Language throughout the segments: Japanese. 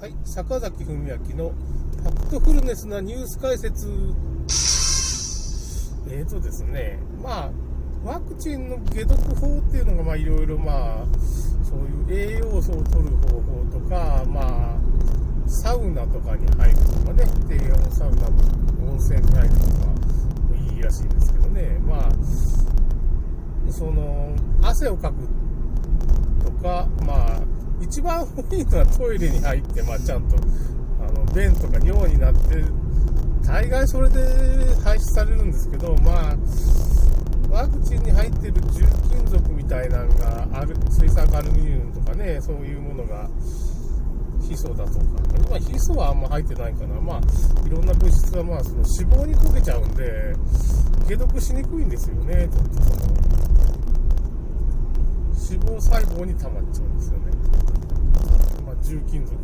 はい、坂崎文明のファクトフルネスなニュース解説。えーとですね、まあ、ワクチンの解毒法っていうのが、まあ、いろいろ、まあ、そういう栄養素を取る方法とか、まあ、サウナとかに入るとかね、低温サウナの、温泉に入るとか、いいらしいんですけどね、まあ、その、汗をかくとか、まあ、一番多いのはトイレに入って、まあ、ちゃんと、あの、便とか尿になって、大概それで排出されるんですけど、まあ、ワクチンに入ってる重金属みたいなのがある、水酸化アルミニウムとかね、そういうものが、ヒ素だとか、まあ、ヒ素はあんま入ってないかな、まあ、いろんな物質は、まあ、その脂肪に溶けちゃうんで、解毒しにくいんですよね、ちょっとその、脂肪細胞に溜まっちゃうんですよね。重金属、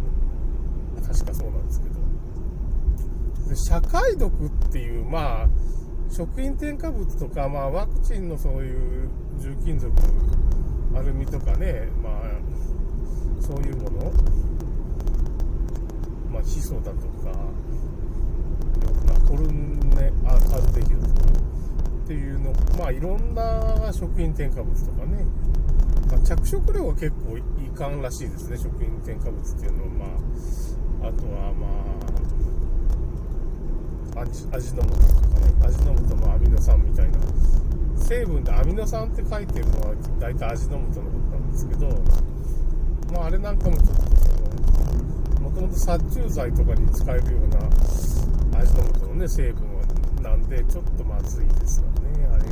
確かそうなんですけど。で社会毒っていう、まあ、食品添加物とか、まあ、ワクチンのそういう重金属、アルミとかね、まあ、そういうもの、まあ、ヒ素だとか、まあ、コルネアルデヒドとかっていうの、まあ、いろんな食品添加物とかね、まあ、着色料は結構いかんらしいですね、食品添加物っていうのは、まあ、あとはまあ、味味の素とかね、味の素のアミノ酸みたいな、成分でアミノ酸って書いてるのは大体味の素のことなんですけど、まあ、あれなんかもちょっとその、もともと殺虫剤とかに使えるような味の素のね、成分なんで、ちょっとまずいですよね、あれ。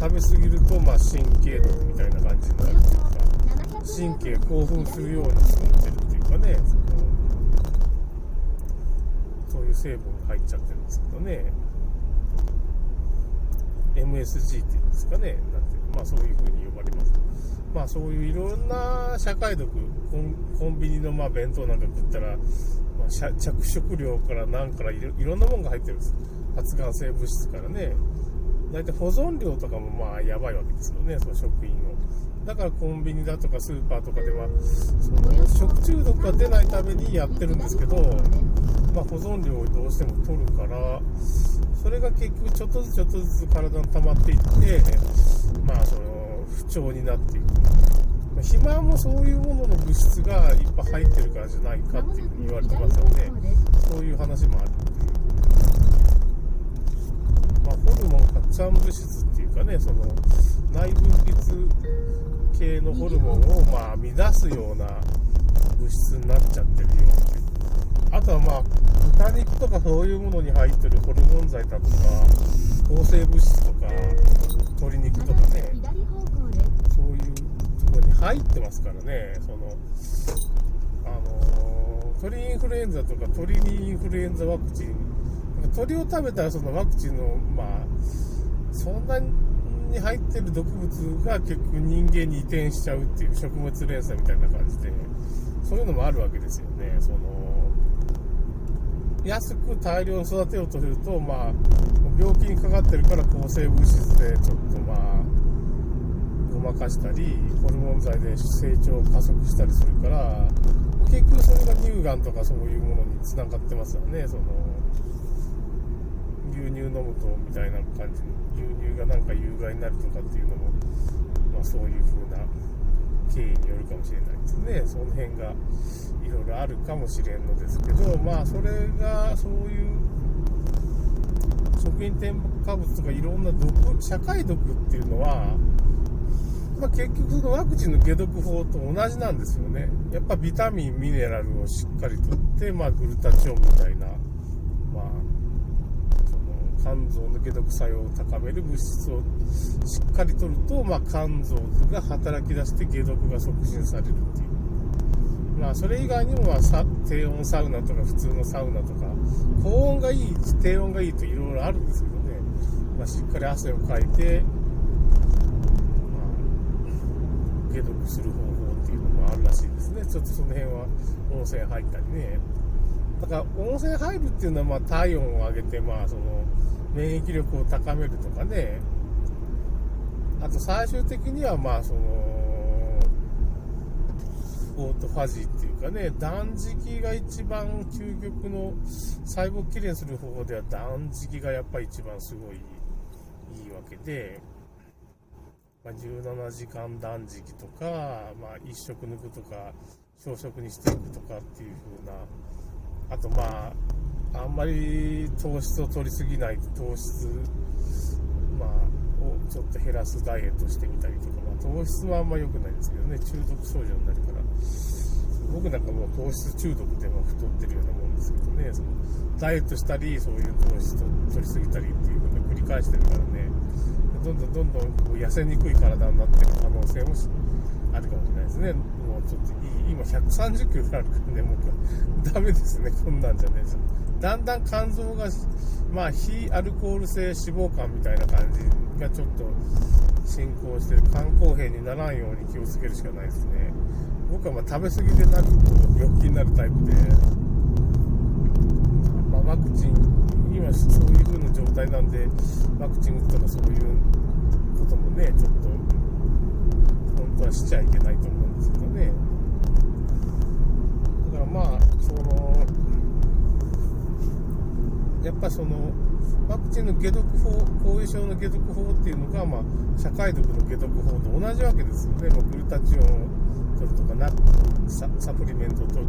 食べ過ぎると、まあ、神経毒みたいな感じになるというか、神経興奮するように作ってるっていうかね、そのそういう成分が入っちゃってるんですけどね、MSG っていうんですかね、なんていうまあそういう風に呼ばれます。まあそういういろんな社会毒、コンコンビニのまあ弁当なんか食ったら、まあ、着色料から何からいろいろんなものが入ってるんです。発がん性物質からね。大体保存料とかもまあやばいわけですよね、その食品の。だからコンビニだとかスーパーとかでは、その食中毒が出ないためにやってるんですけど、まあ、保存料をどうしても取るから、それが結局ちょっとずつちょっとずつ体に溜まっていって、まあその不調になっていく。まあ肥満もそういうものの物質がいっぱい入ってるからじゃないかっていうふうに言われてますよね。そういう話もあるっていう。まあ、ホルモン拡散物質っていうかね、その内分泌系のホルモンをまあ乱すような物質になっちゃってるよっていう。あとはまあ、豚肉とかそういうものに入ってるホルモン剤だとか、抗生物質とか、鶏肉とかね、そういうとこに入ってますからね、その、あの、鳥インフルエンザとか鳥インフルエンザワクチン、鳥を食べたらそのワクチンの、まあ、そんなに入ってる毒物が結局人間に移転しちゃうっていう食物連鎖みたいな感じで、そういうのもあるわけですよね。その安く大量に育てようとすると、まあ、病気にかかってるから抗生物質でちょっとまあ、ごまかしたり、ホルモン剤で成長を加速したりするから、結局それが乳がんとかそういうものにつながってますよね。その牛乳飲むとみたいな感じ牛乳がなんか有害になるとかっていうのも、まあ、そういう風な経緯によるかもしれないですね。その辺がいろいろあるかもしれんのですけど、まあそれがそういう食品添加物とかいろんな毒、社会毒っていうのは、まあ、結局そのワクチンの解毒法と同じなんですよね。やっぱビタミン、ミネラルをしっかりとって、まあグルタチオンみたいな、肝臓の解毒作用を高める物質をしっかりとると、まあ肝臓が働き出して解毒が促進されるっていう。まあそれ以外にも、まあ、さ低温サウナとか普通のサウナとか、高温がいい、低温がいいといろいろあるんですけどね。まあしっかり汗をかいて、ま解毒する方法っていうのもあるらしいですね。ちょっとその辺は温泉入ったりね。だから温泉入るっていうのはまあ体温を上げて、まあその免疫力を高めるとかね。あと最終的にはまあその、オートファジーっていうかね、断食が一番究極の細胞きれいにする方法では断食がやっぱり一番すごいいいわけで、まあ、17時間断食とか、まあ、1食抜くとか、小食にしていくとかっていう風な、あとまあ、あんまり糖質を取りすぎない糖質、まあ、をちょっと減らすダイエットしてみたりとか、まあ、糖質もあんま良くないですけどね、中毒症状になるから、僕なんかもう糖質中毒でも太ってるようなもんですけどね、そのダイエットしたり、そういう糖質を取りすぎたりっていうことを繰り返してるからね、どんどんどんどんこう痩せにくい体になってる可能性もあるかもしれないですね。もうちょっといい、今130キロあるからね、もうダメですね、こんなんじゃねだんだん肝臓が、まあ、非アルコール性脂肪肝みたいな感じがちょっと進行してる肝硬変にならんように気をつけるしかないですね。僕はまあ食べ過ぎでなると病気になるタイプで、まあ、ワクチン、今そういう風な状態なんで、ワクチン打ったらそういうこともね、ちょっと、はしちゃいけないと思うんですけどね。だからまあ、その、やっぱその、ワクチンの解毒法、後遺症の解毒法っていうのが、まあ、社会毒の解毒法と同じわけですよね。まあ、グルタチオンを取るとかなサ、サプリメントを取る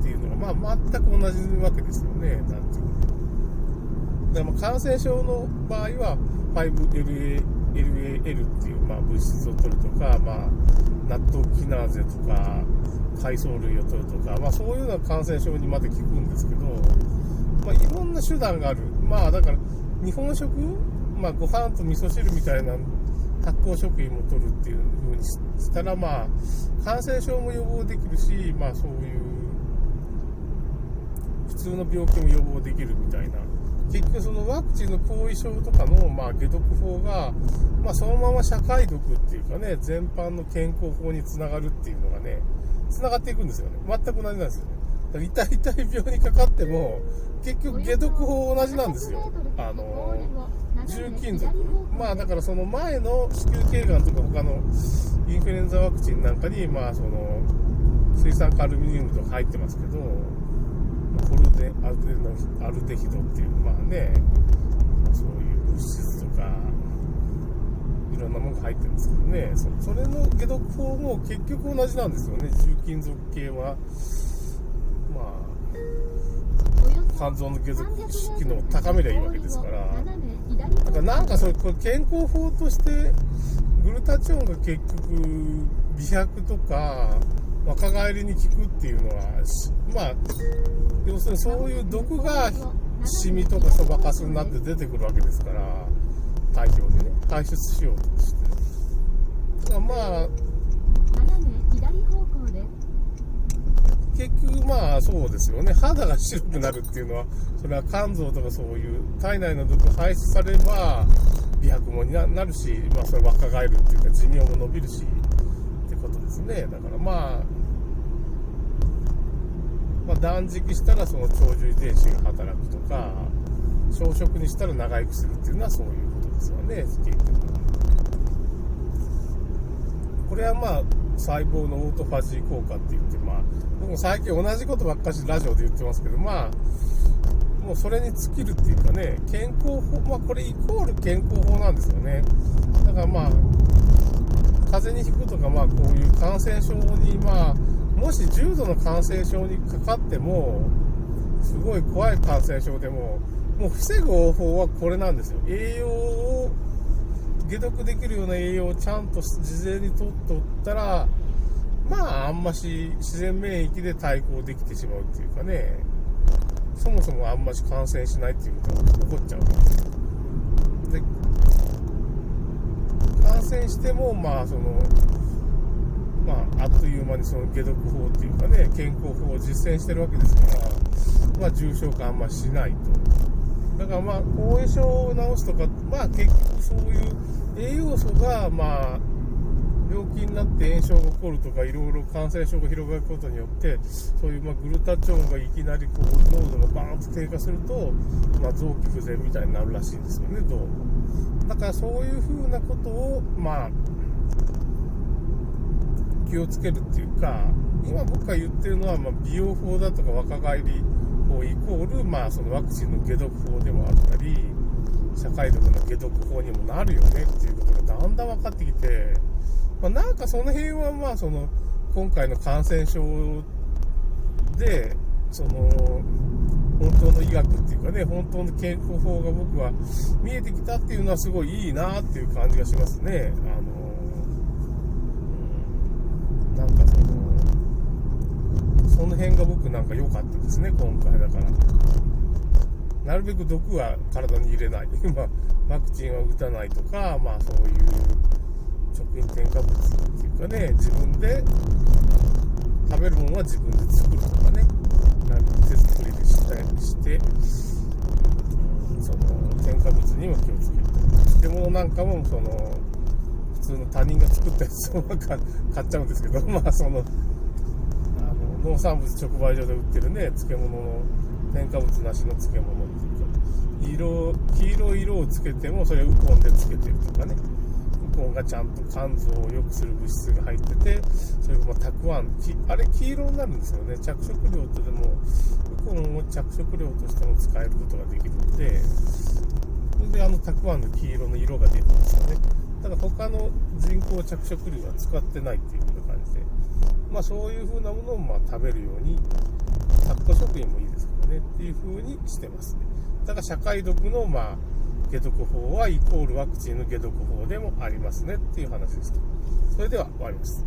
っていうのが、まあ、全く同じわけですよね。なんていうでも感染症の場合は 5LA LAL っていう、まあ、物質を取るとか、まあ、納豆キナーゼとか海藻類を取るとか、まあ、そういうような感染症にまで効くんですけど、まあ、いろんな手段がある。まあ、だから、日本食、まあ、ご飯と味噌汁みたいな発酵食品も取るっていう風にしたら、まあ、感染症も予防できるし、まあ、そういう、普通の病気も予防できるみたいな。結局そのワクチンの後遺症とかの、まあ、解毒法が、まあ、そのまま社会毒っていうかね、全般の健康法につながるっていうのがね、つながっていくんですよね。全く同じなんですよね。だから痛い痛い病にかかっても、結局解毒法同じなんですよ。あの、重金属。まあだからその前の子宮頸がんとか他のインフルエンザワクチンなんかに、まあその、水酸化アルミニウムとか入ってますけど、コルデアルデヒドっていう、まあね、そういう物質とか、いろんなものが入ってるんですけどね、そそれの解毒法も結局同じなんですよね、重金属系は。まあ、肝臓の解毒機能を高めりゃいいわけですから、だからなんかそれ、これ健康法として、グルタチオンが結局、美白とか、若返りに効くっていうのは、まあ、要するにそういう毒がシミとかそばかすになって出てくるわけですから、体表でね、排出しようとして。だからまあ、結局まあそうですよね、肌が白くなるっていうのは、それは肝臓とかそういう体内の毒が排出されれば、美白もになるし、まあそれ若返るっていうか寿命も伸びるし、ってことですね。だからまあ、まあ、断食したらその長寿遺伝子が働くとか、小食にしたら長生きするっていうのはそういうことですよね、結局。これはまあ、細胞のオートファジー効果って言って、まあ、僕も最近同じことばっかしラジオで言ってますけど、まあ、もうそれに尽きるっていうかね、健康法、まあこれイコール健康法なんですよね。だからまあ、風邪にひくとか、まあこういう感染症に、まあ、もし重度の感染症にかかっても、すごい怖い感染症でも、もう防ぐ方法はこれなんですよ。栄養を、解毒できるような栄養をちゃんと事前にとっておったら、まあ、あんまし自然免疫で対抗できてしまうっていうかね、そもそもあんまし感染しないっていうことが起こっちゃうんですよ。で、感染しても、まあ、その、まあ、あっという間にその解毒法っていうかね、健康法を実践してるわけですから、まあ、重症化あんましないと。だからまあ、後遺症を治すとか、まあ結局そういう栄養素が、まあ、病気になって炎症が起こるとか、いろいろ感染症が広がることによって、そういうまグルタチオンがいきなりこう濃度がバーンと低下すると、まあ、臓器不全みたいになるらしいんですよね、どうも。だからそういうふうなことを、まあ、気をつけるっていうか、今僕が言ってるのは、ま美容法だとか若返り法イコール、まあ、そのワクチンの解毒法でもあったり、社会毒の解毒法にもなるよねっていうことがだんだん分かってきて、まあ、なんかその辺はまあその今回の感染症でその本当の医学っていうかね本当の健康法が僕は見えてきたっていうのはすごいいいなっていう感じがしますね。あのなんかそのその辺が僕なんか良かったですね今回だから。なるべく毒は体に入れない。まあ、ワクチンは打たないとか、まあそういう食品添加物っていうかね、自分で食べるものは自分で作るとかね、なんか手作りでしたりして、その添加物にも気をつける。漬物なんかもその普通の他人が作ったやつを 買っちゃうんですけど、まあそ、の農産物直売所で売ってるね、漬物の添加物なしの漬物っていうか、色、黄色い色をつけても、それウコンでつけてるとかね。ウコンがちゃんと肝臓を良くする物質が入ってて、それがまたくあん、あれ黄色になるんですよね。着色料とでも、ウコンを着色料としても使えることができるので、それであのたくあんの黄色の色が出るんですよねた。だ他の人工着色料は使ってないっていう風な感じで、まあそういう風なものをま食べるように、タット食品もいいですからねっていう風にしてますね。だから社会毒の、まあ、解毒法はイコールワクチンの解毒法でもありますねっていう話でした。それでは終わります。